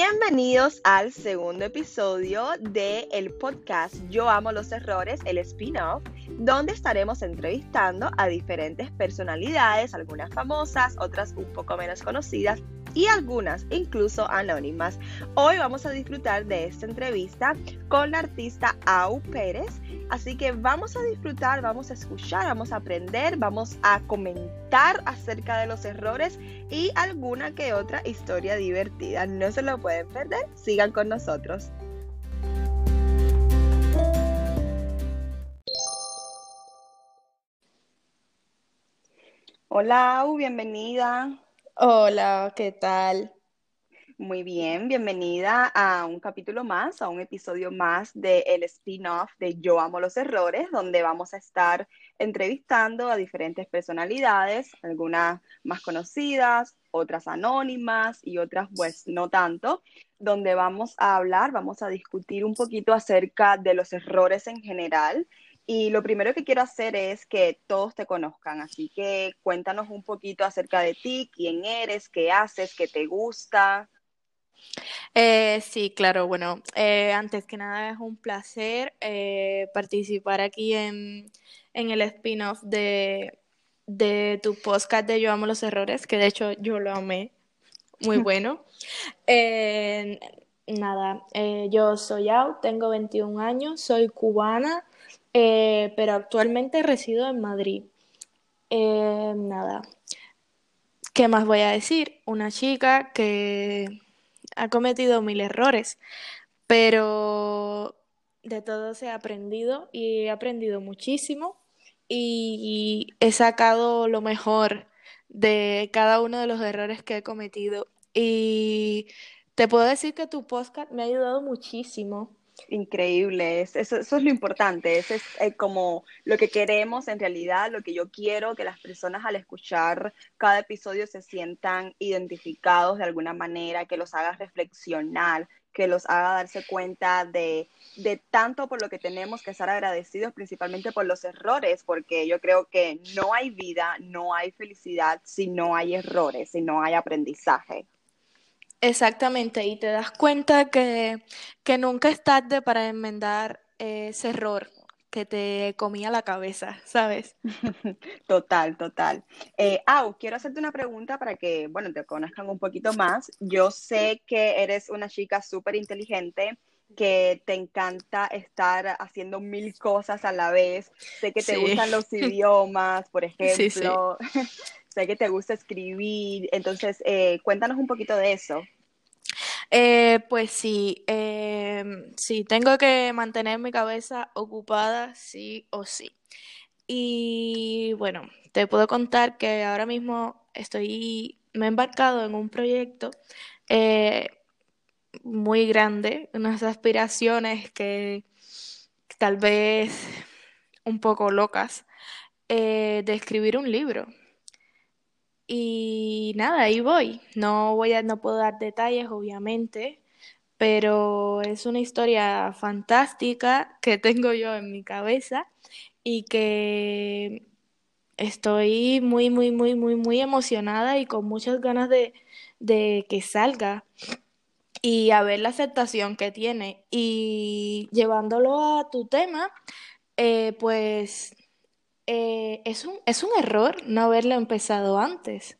Bienvenidos al segundo episodio de el podcast Yo amo los errores, el spin-off, donde estaremos entrevistando a diferentes personalidades, algunas famosas, otras un poco menos conocidas y algunas incluso anónimas. Hoy vamos a disfrutar de esta entrevista con la artista Au Pérez, así que vamos a disfrutar, vamos a escuchar, vamos a aprender, vamos a comentar acerca de los errores y alguna que otra historia divertida. No se lo pueden perder, sigan con nosotros. Hola, bienvenida. Hola, ¿qué tal? Muy bien, bienvenida a un capítulo más, a un episodio más de el spin-off de Yo amo los errores, donde vamos a estar entrevistando a diferentes personalidades, algunas más conocidas, otras anónimas y otras pues no tanto, donde vamos a hablar, vamos a discutir un poquito acerca de los errores en general y lo primero que quiero hacer es que todos te conozcan, así que cuéntanos un poquito acerca de ti, quién eres, qué haces, qué te gusta. Eh, sí, claro, bueno, eh, antes que nada es un placer eh, participar aquí en, en el spin-off de, de tu podcast de Yo Amo los Errores, que de hecho yo lo amé, muy bueno. nada, yo soy Au, tengo 21 años, soy cubana. Pero actualmente resido en Madrid. Eh, nada, ¿qué más voy a decir? Una chica que ha cometido mil errores, pero de todo se ha aprendido y he aprendido muchísimo y he sacado lo mejor de cada uno de los errores que he cometido. Y te puedo decir que tu podcast me ha ayudado muchísimo Increíble, eso, eso, es lo importante, eso es eh, como lo que queremos en realidad, lo que yo quiero, que las personas al escuchar cada episodio se sientan identificados de alguna manera, que los haga reflexionar, que los haga darse cuenta de, de tanto por lo que tenemos que estar agradecidos, principalmente por los errores, porque yo creo que no hay vida, no hay felicidad si no hay errores, si no hay aprendizaje. Exactamente, y te das cuenta que, que nunca es tarde para enmendar ese error que te comía la cabeza, ¿sabes? Total, total. Eh, Au, quiero hacerte una pregunta para que, bueno, te conozcan un poquito más. Yo sé que eres una chica súper inteligente, que te encanta estar haciendo mil cosas a la vez. Sé que te gustan los idiomas, por ejemplo. Sí, sé que te gusta escribir, entonces eh, cuéntanos un poquito de eso. Eh, pues sí, em, sí, tengo que mantener mi cabeza ocupada sí o sí. Y bueno, te puedo contar que ahora mismo estoy, me he embarcado en un proyecto eh, muy grande, unas aspiraciones que tal vez un poco locas, de escribir un libro. Y nada, ahí voy. No voy a, no puedo dar detalles, obviamente, pero es una historia fantástica que tengo yo en mi cabeza y que estoy muy, muy, muy, muy, muy emocionada y con muchas ganas de, de que salga y a ver la aceptación que tiene. Y llevándolo a tu tema, eh, pues eh, es, un, es un error no haberlo empezado antes.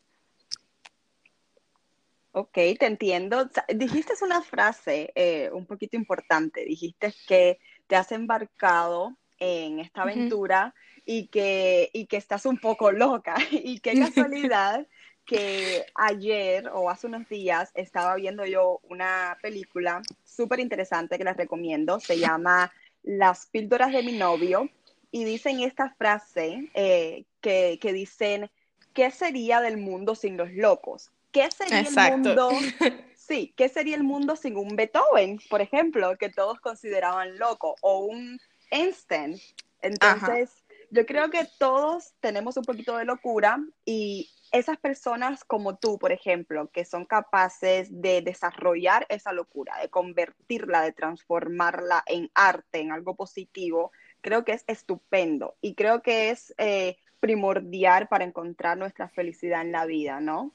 Ok, te entiendo. Dijiste una frase eh, un poquito importante. Dijiste que te has embarcado en esta aventura y, que, y que estás un poco loca. Y qué casualidad que ayer o hace unos días estaba viendo yo una película súper interesante que les recomiendo. Se llama Las píldoras de mi novio y dicen esta frase eh, que, dicen, ¿qué sería del mundo sin los locos? ¿Qué sería el mundo? Sí, ¿qué sería el mundo sin un Beethoven, por ejemplo, que todos consideraban loco, o un Einstein? Entonces, yo creo que todos tenemos un poquito de locura y esas personas como tú, por ejemplo, que son capaces de desarrollar esa locura, de convertirla, de transformarla en arte, en algo positivo, creo que es estupendo y creo que es eh, primordial para encontrar nuestra felicidad en la vida, ¿no?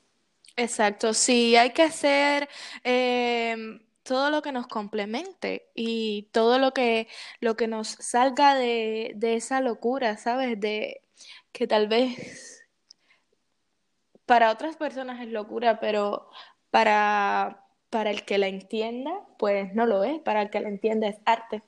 Exacto, sí, hay que hacer em, todo lo que nos complemente y todo lo que, lo que nos salga de, de esa locura, ¿sabes? De que tal vez para otras personas es locura, pero para, para el que la entienda, pues no lo es, para el que la entienda es arte.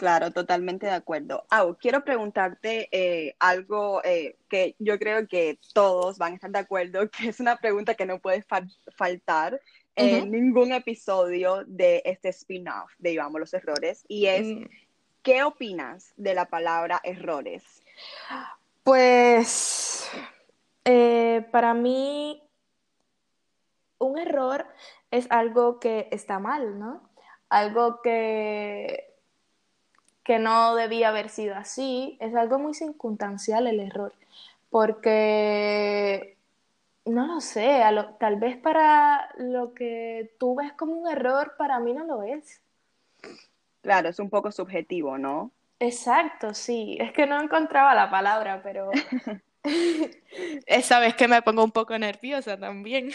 Claro, totalmente de acuerdo. Au, quiero preguntarte eh, algo eh, que yo creo que todos van a estar de acuerdo, que es una pregunta que no puede fal- faltar en ningún episodio de este spin-off de Ivamos los Errores, y es, Mm, ¿qué opinas de la palabra errores? Pues eh, para mí un error es algo que está mal, ¿no? Algo que, que no debía haber sido así. Es algo muy circunstancial el error, porque no lo sé, a lo- tal vez para lo que tú ves como un error, para mí no lo es. Claro, es un poco subjetivo, ¿no? Exacto, sí. Es que no encontraba la palabra, pero esa vez que me pongo un poco nerviosa también.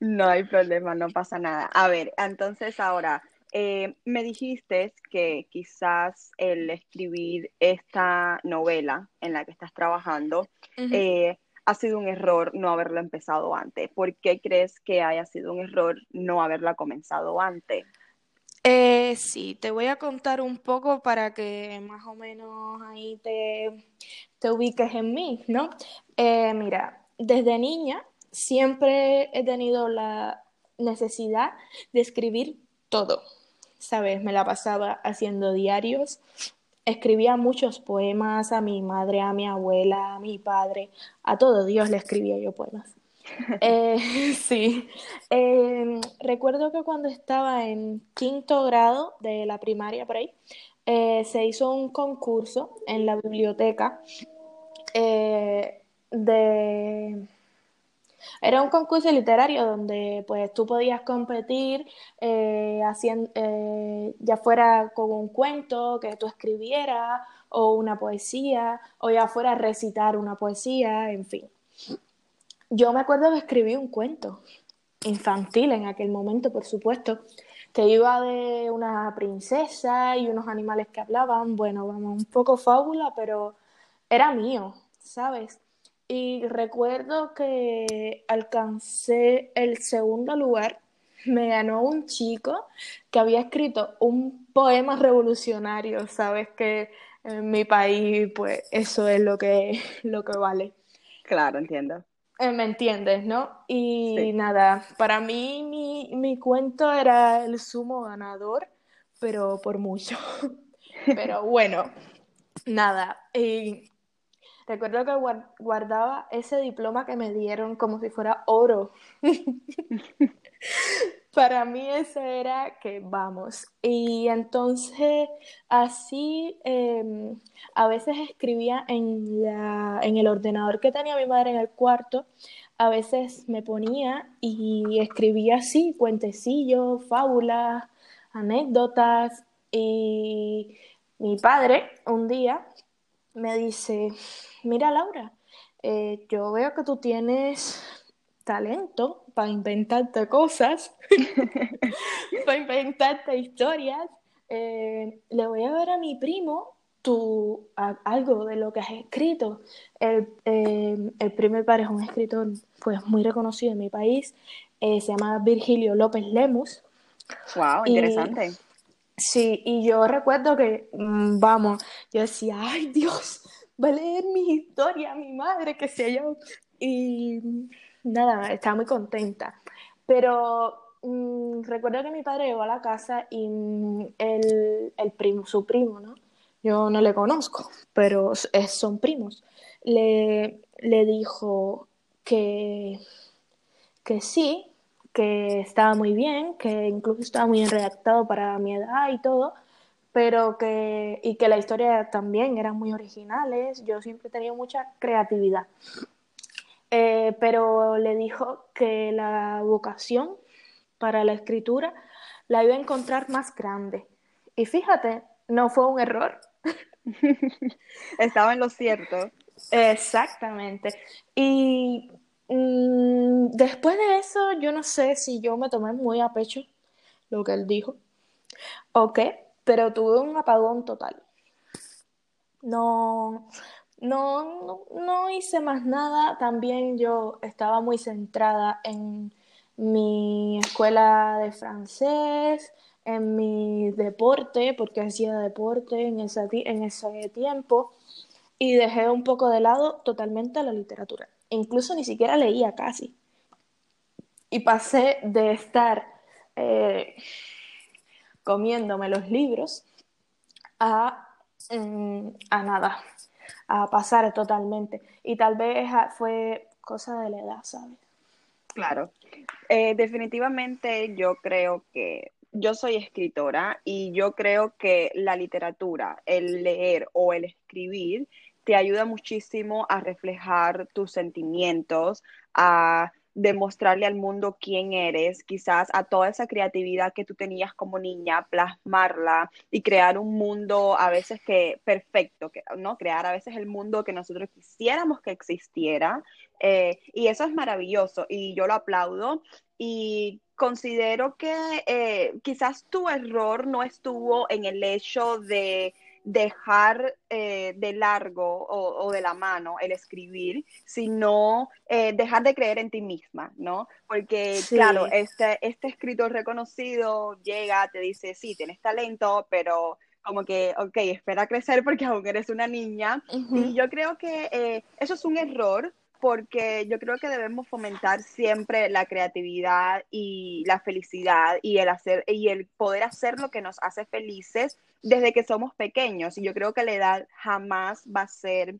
No hay problema, no pasa nada. A ver, entonces ahora, eh, me dijiste que quizás el escribir esta novela en la que estás trabajando eh, ha sido un error no haberlo empezado antes. ¿Por qué crees que haya sido un error no haberla comenzado antes? Eh, sí, te voy a contar un poco para que más o menos ahí te, te ubiques en mí, ¿no? Eh, mira, desde niña siempre he tenido la necesidad de escribir todo, ¿sabes? Me la pasaba haciendo diarios, escribía muchos poemas a mi madre, a mi abuela, a mi padre, a todo Dios le escribía yo poemas. Eh, sí, Eh, recuerdo que cuando estaba en quinto grado de la primaria por ahí, eh, se hizo un concurso en la biblioteca eh, de... Era un concurso literario donde pues tú podías competir eh, haciendo, eh, ya fuera con un cuento que tú escribieras o una poesía o ya fuera recitar una poesía, en fin. Yo me acuerdo que escribí un cuento infantil en aquel momento, por supuesto, que iba de una princesa y unos animales que hablaban, bueno, vamos, un poco fábula, pero era mío, ¿sabes? Y recuerdo que alcancé el segundo lugar, me ganó un chico que había escrito un poema revolucionario, ¿sabes? Que en mi país, pues eso es lo que, lo que vale. Claro, entiendo. Eh, ¿Me entiendes, no? Y Sí. nada, para mí mi, mi cuento era el sumo ganador, pero por mucho. Pero bueno, nada. Y recuerdo que guar- guardaba ese diploma que me dieron como si fuera oro. Para mí eso era que vamos. Y entonces así em, a veces escribía en la, en el ordenador que tenía mi madre en el cuarto. A veces me ponía y escribía así, cuentecillos, fábulas, anécdotas. Y mi padre un día me dice, mira Laura, eh, yo veo que tú tienes talento para inventarte cosas, para inventarte historias. Eh, le voy a ver a mi primo tú, a- algo de lo que has escrito. El, eh, el mi padre es un escritor pues, muy reconocido en mi país, eh, se llama Virgilio López Lemus. Wow, interesante. Sí, y yo recuerdo que, mm, vamos, yo decía, ay Dios, va a leer mis historias, mi madre, que sé yo. Y nada, estaba muy contenta. Pero mm, recuerdo que mi padre llegó a la casa y mm, el, el primo, su primo, ¿no? Yo no le conozco, pero es- son primos. Le, le dijo que, que sí, que estaba muy bien, que incluso estaba muy bien redactado para mi edad y todo, pero que, y que la historia también eran muy originales. Yo siempre he tenido mucha creatividad. Eh, pero le dijo que la vocación para la escritura la iba a encontrar más grande. Y fíjate, no fue un error. Estaba en lo cierto. Exactamente. Y Mm, después de eso, yo no sé si yo me tomé muy a pecho lo que él dijo o qué, pero tuve un apagón total. No, no, no, hice más nada. También yo estaba muy centrada en mi escuela de francés, en mi deporte, porque hacía deporte en, en ese tiempo, y dejé un poco de lado totalmente la literatura. Incluso ni siquiera leía casi. Y pasé de estar eh, comiéndome los libros a, mm, a nada, a pasar totalmente. Y tal vez fue cosa de la edad, ¿sabes? Claro. Eh, definitivamente yo creo que yo soy escritora y yo creo que la literatura, el leer o el escribir, te ayuda muchísimo a reflejar tus sentimientos, a demostrarle al mundo quién eres, quizás a toda esa creatividad que tú tenías como niña, plasmarla y crear un mundo a veces que perfecto, ¿no? Crear a veces el mundo que nosotros quisiéramos que existiera. Eh, y eso es maravilloso y yo lo aplaudo y considero que eh, quizás tu error no estuvo en el hecho de dejar eh, de largo o, de la mano el escribir, sino eh, dejar de creer en ti misma, ¿no? Porque, claro, este, este escritor reconocido llega, te dice, sí, tienes talento, pero como que, ok, espera crecer porque aún eres una niña. Y yo creo que eh, eso es un error porque yo creo que debemos fomentar siempre la creatividad y la felicidad y el hacer y el poder hacer lo que nos hace felices desde que somos pequeños. Y yo creo que la edad jamás va a ser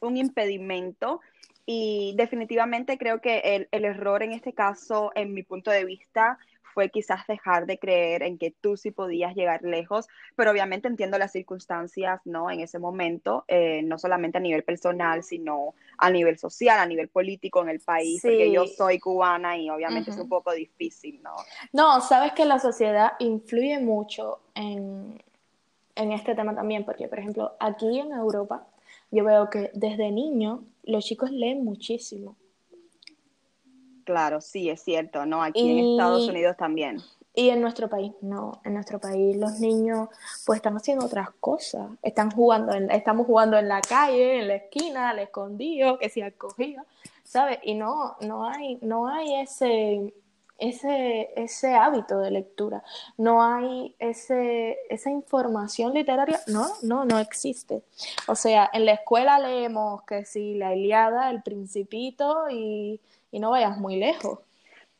un impedimento. Y definitivamente creo que el, el error en este caso, en mi punto de vista, fue quizás dejar de creer en que tú sí podías llegar lejos, pero obviamente entiendo las circunstancias, ¿no? En ese momento, eh, no solamente a nivel personal, sino a nivel social, a nivel político en el país, porque yo soy cubana y obviamente es un poco difícil, ¿no? No, sabes que la sociedad influye mucho en, en este tema también, porque por ejemplo, aquí en Europa, yo veo que desde niño los chicos leen muchísimo. Claro, sí, es cierto, ¿no? Aquí en Estados Unidos también. Y en nuestro país, no. En nuestro país los niños pues están haciendo otras cosas. Están jugando, en, estamos jugando en la calle, en la esquina, al escondido, que se ha cogido, ¿sabes? Y no, no hay, no hay ese, ese, ese hábito de lectura. No hay ese, esa información literaria. No, no, no existe. O sea, en la escuela leemos que si la Iliada, el Principito y y no vayas muy lejos.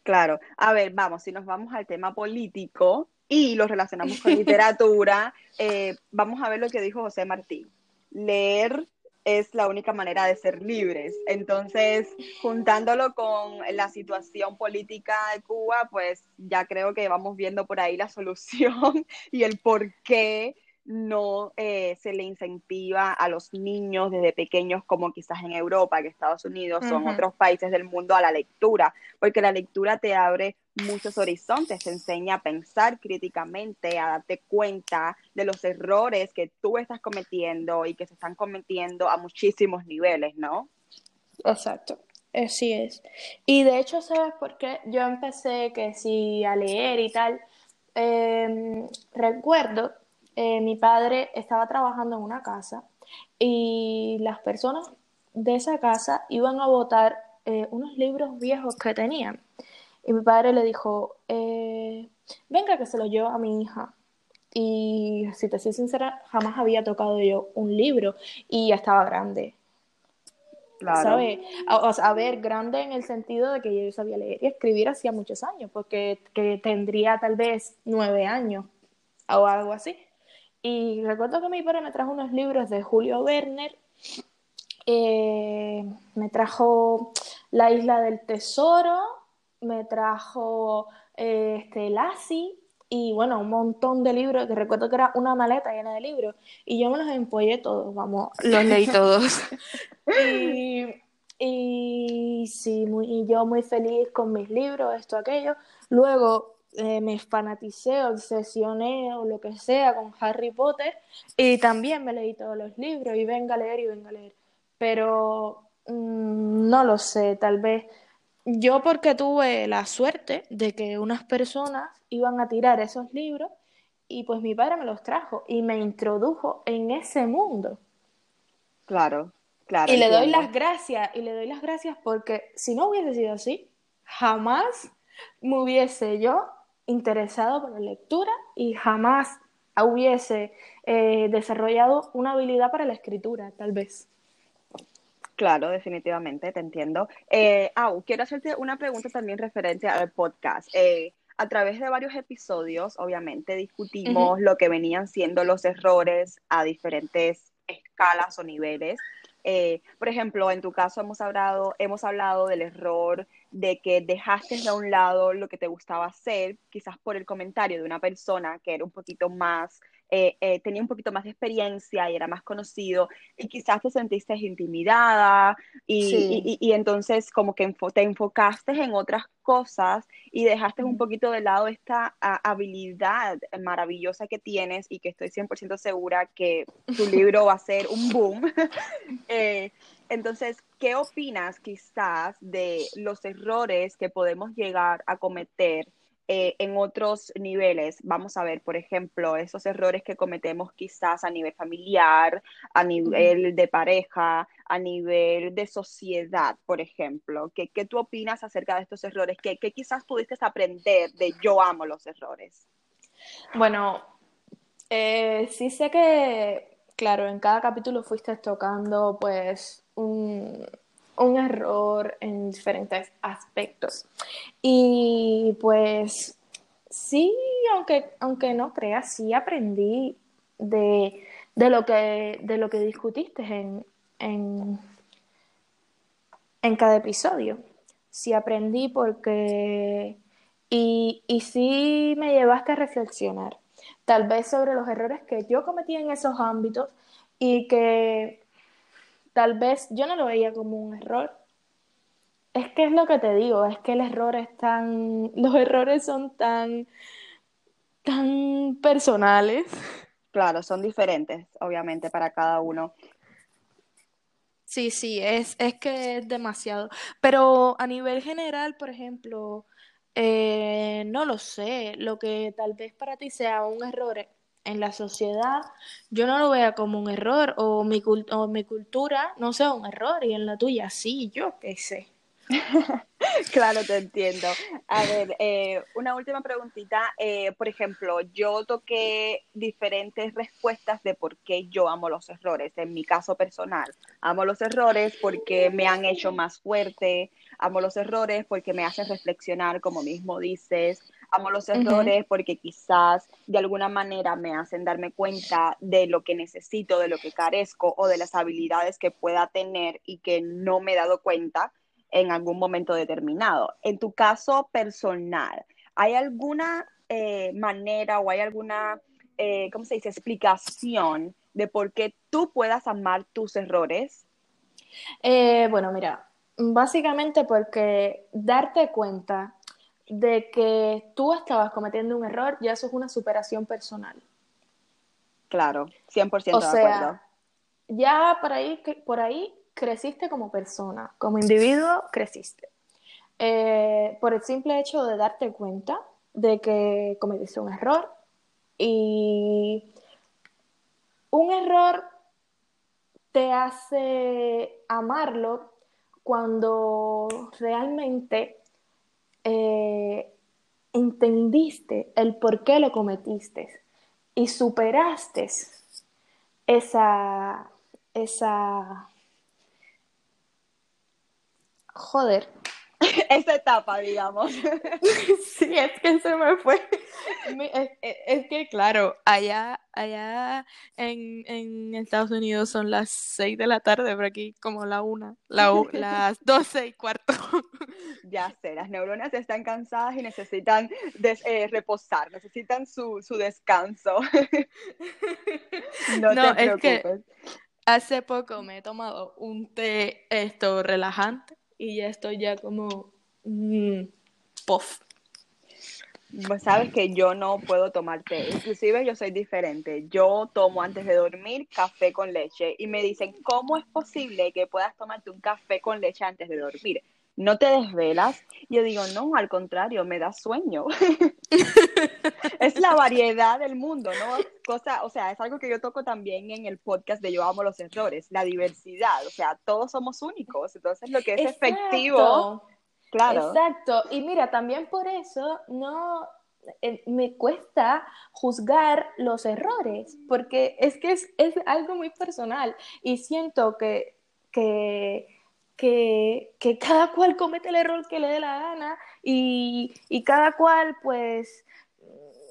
Claro, a ver, vamos, si nos vamos al tema político y lo relacionamos con literatura, eh, vamos a ver lo que dijo José Martín. Leer es la única manera de ser libres. Entonces, juntándolo con la situación política de Cuba, pues ya creo que vamos viendo por ahí la solución y el por qué no eh, se le incentiva a los niños desde pequeños como quizás en Europa, que Estados Unidos son otros países del mundo a la lectura, porque la lectura te abre muchos horizontes, te enseña a pensar críticamente, a darte cuenta de los errores que tú estás cometiendo y que se están cometiendo a muchísimos niveles, ¿no? Exacto. Así es. Y de hecho, ¿sabes por qué? Yo empecé que sí a leer y tal. Em, recuerdo eh, mi padre estaba trabajando en una casa y las personas de esa casa iban a votar eh, unos libros viejos que tenían. Y mi padre le dijo, eh, venga que se los llevo a mi hija. Y si te soy sincera, jamás había tocado yo un libro y ya estaba grande. Claro. ¿Sabes? O sea, a ver, grande en el sentido de que yo sabía leer y escribir hacía muchos años, porque que tendría tal vez nueve años o algo así. Y recuerdo que mi padre me trajo unos libros de Julio Werner, eh, me trajo La Isla del Tesoro, me trajo eh, este, Lassie y bueno, un montón de libros, que recuerdo que era una maleta llena de libros, y yo me los empollé todos, vamos, los leí todos. y, y sí, muy, y yo muy feliz con mis libros, esto, aquello. Luego eh, me fanaticé, obsesioné o lo que sea con Harry Potter y también me leí todos los libros y venga a leer y venga a leer. Pero Mm, no lo sé, tal vez. Yo porque tuve la suerte de que unas personas iban a tirar esos libros y pues mi padre me los trajo y me introdujo en ese mundo. Claro, claro. Y le doy las gracias, y le doy las gracias porque si no hubiese sido así, jamás me hubiese yo interesado por la lectura y jamás hubiese eh, desarrollado una habilidad para la escritura, tal vez. Claro, definitivamente, te entiendo. Eh, quiero hacerte una pregunta también referente al podcast. Eh, a través de varios episodios, obviamente, discutimos lo que venían siendo los errores a diferentes escalas o niveles. Eh, por ejemplo, en tu caso hemos hablado, hemos hablado del error de que dejaste de un lado lo que te gustaba hacer, quizás por el comentario de una persona que era un poquito más eh, eh, tenía un poquito más de experiencia y era más conocido y quizás te sentiste intimidada y, y, entonces como que te enfocaste en otras cosas y dejaste un poquito de lado esta habilidad maravillosa que tienes y que estoy 100% segura que tu libro va a ser un boom. Eh, entonces, ¿qué opinas quizás de los errores que podemos llegar a cometer? Eh, en otros niveles. Vamos a ver, por ejemplo, esos errores que cometemos quizás a nivel familiar, a nivel de pareja, a nivel de sociedad, por ejemplo. ¿Qué, qué tú opinas acerca de estos errores? ¿Qué, ¿Qué, quizás pudiste aprender de yo amo los errores? Bueno, eh, sí sé que, claro, en cada capítulo fuiste tocando pues un, un error en diferentes aspectos. Y pues sí, aunque, aunque no creas, sí aprendí de, de, lo, que, de lo que discutiste en, en, en cada episodio. Sí aprendí porque... Y, y sí me llevaste a reflexionar, tal vez sobre los errores que yo cometí en esos ámbitos y que tal vez yo no lo veía como un error. Es que es lo que te digo, es que el error es tan, los errores son tan, tan personales. Claro, son diferentes, obviamente, para cada uno. Sí, sí, es, es que es demasiado. Pero a nivel general, por ejemplo, eh, no lo sé, lo que tal vez para ti sea un error en la sociedad yo no lo vea como un error o mi, o mi cultura no sea un error y en la tuya sí, yo qué sé. claro, te entiendo. A ver, eh, una última preguntita. Eh, por ejemplo, yo toqué diferentes respuestas de por qué yo amo los errores. En mi caso personal, amo los errores porque me han hecho más fuerte, amo los errores porque me hacen reflexionar, como mismo dices, amo los errores porque quizás de alguna manera me hacen darme cuenta de lo que necesito, de lo que carezco o de las habilidades que pueda tener y que no me he dado cuenta en algún momento determinado. En tu caso personal, ¿hay alguna eh, manera o hay alguna, eh, ¿cómo se dice?, explicación de por qué tú puedas amar tus errores? Eh, bueno, mira, básicamente porque darte cuenta de que tú estabas cometiendo un error, ya eso es una superación personal. Claro, 100% o de sea, acuerdo. Ya por ahí, por ahí creciste como persona, como individuo creciste. Eh, por el simple hecho de darte cuenta de que cometiste un error y un error te hace amarlo cuando realmente eh, entendiste el por qué lo cometiste y superaste esa, esa Joder. Esa etapa, digamos. sí, es que se me fue. Es, que, claro, allá, allá en, en, Estados Unidos son las 6 de la tarde, pero aquí como la una, la, las 12 y cuarto. Ya sé, las neuronas están cansadas y necesitan eh, reposar, necesitan su, su descanso. no, no te preocupes. Es que hace poco me he tomado un té esto relajante y ya estoy ya como mm, puff. pues, sabes que yo no puedo tomar té. Inclusive yo soy diferente. Yo tomo antes de dormir café con leche y me dicen, ¿cómo es posible que puedas tomarte un café con leche antes de dormir? ¿No te desvelas? Yo digo, no, al contrario, me da sueño. es la variedad del mundo, ¿no? Cosa, o sea, es algo que yo toco también en el podcast de Yo amo los errores, la diversidad, o sea, todos somos únicos, entonces lo que es efectivo Claro. Exacto. Y mira, también por eso no eh, me cuesta juzgar los errores, porque es que es, algo muy personal y siento que, que, que, cada cual comete el error que le dé la gana y, y cada cual pues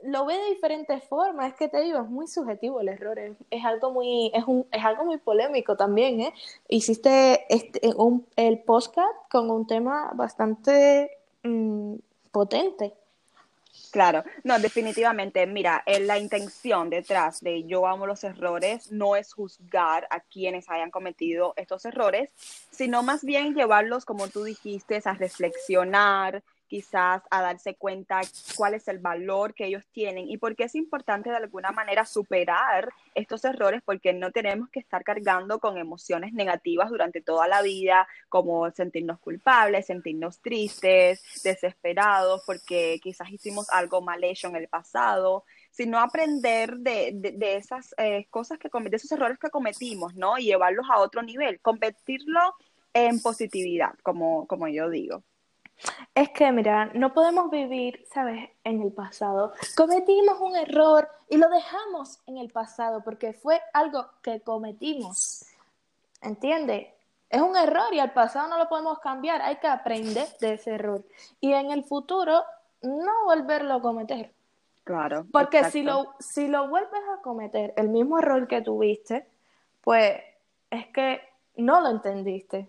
lo ve de diferentes formas, es que te digo, es muy subjetivo el error, es, algo muy, es, un, es algo muy polémico también, ¿eh? Hiciste este, un, el podcast con un tema bastante mm, potente. Claro, no, definitivamente, mira, la intención detrás de yo amo los errores no es juzgar a quienes hayan cometido estos errores, sino más bien llevarlos, como tú dijiste, a reflexionar, quizás a darse cuenta cuál es el valor que ellos tienen y por qué es importante de alguna manera superar estos errores porque no tenemos que estar cargando con emociones negativas durante toda la vida, como sentirnos culpables, sentirnos tristes, desesperados porque quizás hicimos algo mal hecho en el pasado sino aprender de, de, esas eh, cosas que de esos errores que cometimos, ¿no? Y llevarlos a otro nivel, convertirlo en positividad, como, como yo digo. Es que, mira, no podemos vivir, ¿sabes?, en el pasado. Cometimos un error y lo dejamos en el pasado porque fue algo que cometimos. ¿Entiendes? Es un error y al pasado no lo podemos cambiar. Hay que aprender de ese error. Y en el futuro, no volverlo a cometer. Claro. Porque si lo, si lo vuelves a cometer, el mismo error que tuviste, pues es que no lo entendiste.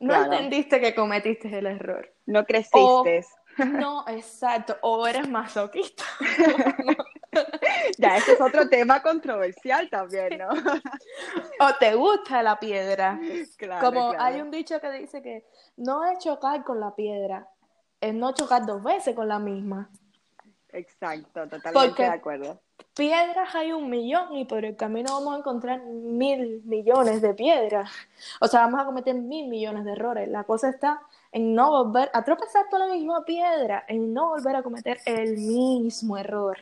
No entendiste que cometiste el error. No creciste. no, exacto. O eres masoquista. ya, ese es otro tema controversial también, ¿no? o te gusta la piedra. Claro, Como hay un dicho que dice que no es chocar con la piedra, es no chocar dos veces con la misma. Exacto, totalmente de acuerdo piedras hay un millón y por el camino vamos a encontrar mil millones de piedras. O sea, vamos a cometer mil millones de errores. La cosa está en no volver a tropezar con la misma piedra, en no volver a cometer el mismo error.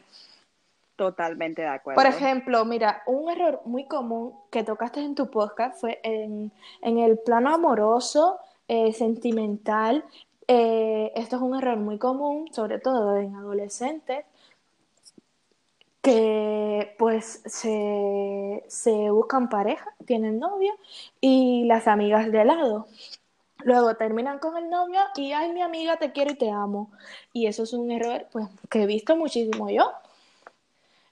Totalmente de acuerdo. Por ejemplo, mira, un error muy común que tocaste en tu podcast fue en, el plano amoroso, eh, sentimental. Eh, esto es un error muy común, sobre todo en adolescentes, que pues se, se buscan pareja, tienen novio y las amigas de lado. Luego terminan con el novio y, ay, mi amiga, te quiero y te amo. Y eso es un error, pues, que he visto muchísimo yo.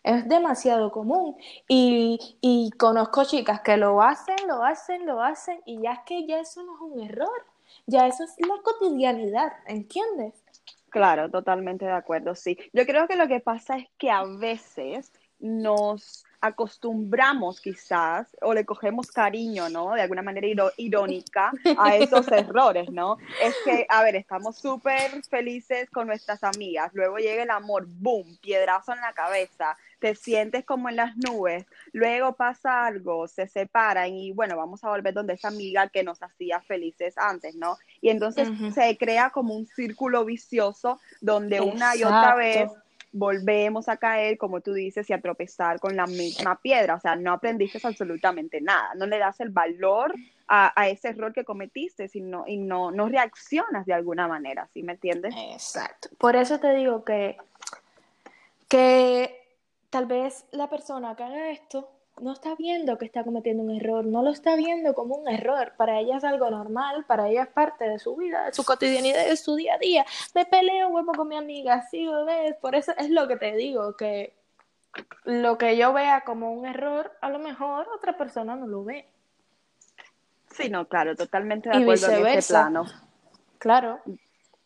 Es demasiado común. Y, y conozco chicas que lo hacen, lo hacen, lo hacen, y ya es que ya eso no es un error. Ya eso es la cotidianidad, ¿entiendes? Claro, totalmente de acuerdo, sí. Yo creo que lo que pasa es que a veces nos acostumbramos quizás o le cogemos cariño, ¿no? De alguna manera irónica a esos errores, ¿no? Es que, a ver, estamos súper felices con nuestras amigas, luego llega el amor, boom, piedrazo en la cabeza, te sientes como en las nubes, luego pasa algo, se separan y bueno, vamos a volver donde esa amiga que nos hacía felices antes, ¿no? Y entonces se crea como un círculo vicioso donde una y otra vez volvemos a caer, como tú dices, y a tropezar con la misma piedra. O sea, no aprendiste absolutamente nada, no le das el valor a, a ese error que cometiste sino, y no, no reaccionas de alguna manera, ¿sí me entiendes? Exacto. Por eso te digo que, que tal vez la persona que haga esto no está viendo que está cometiendo un error, no lo está viendo como un error. Para ella es algo normal, para ella es parte de su vida, de su cotidianidad, de su día a día. Me peleo huevo con mi amiga, sigo, ves. Por eso es lo que te digo, que lo que yo vea como un error, a lo mejor otra persona no lo ve. Sí, no, claro, totalmente de acuerdo en ese plano. Claro.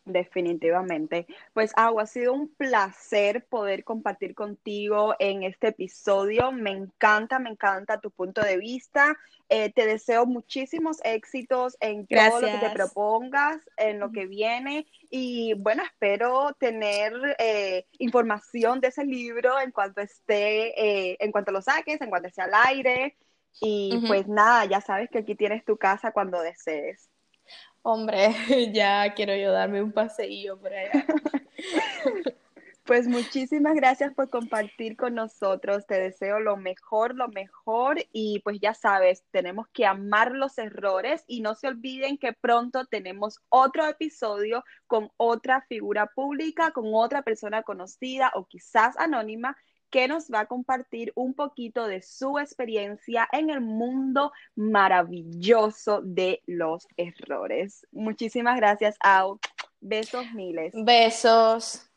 Definitivamente. Pues Agua, ha sido un placer poder compartir contigo en este episodio. Me encanta, me encanta tu punto de vista. Eh, te deseo muchísimos éxitos en todo lo que te propongas, en lo que viene. Y bueno, espero tener eh, información de ese libro en cuanto esté, eh, en cuanto lo saques, en cuanto esté al aire. Y pues nada, ya sabes que aquí tienes tu casa cuando desees. Hombre, ya quiero yo darme un paseillo por allá. Pues muchísimas gracias por compartir con nosotros. Te deseo lo mejor, lo mejor. Y pues ya sabes, tenemos que amar los errores y no se olviden que pronto tenemos otro episodio con otra figura pública, con otra persona conocida o quizás anónima que nos va a compartir un poquito de su experiencia en el mundo maravilloso de los errores. Muchísimas gracias, Au. Besos miles. Besos.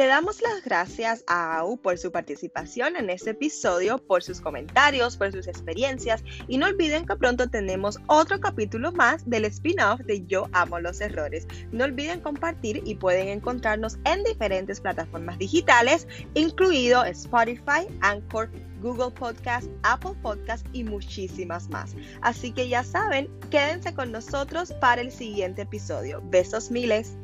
Le damos las gracias a AU por su participación en este episodio, por sus comentarios, por sus experiencias y no olviden que pronto tenemos otro capítulo más del spin-off de Yo Amo los Errores. No olviden compartir y pueden encontrarnos en diferentes plataformas digitales, incluido Spotify, Anchor, Google Podcast, Apple Podcast y muchísimas más. Así que ya saben, quédense con nosotros para el siguiente episodio. Besos miles.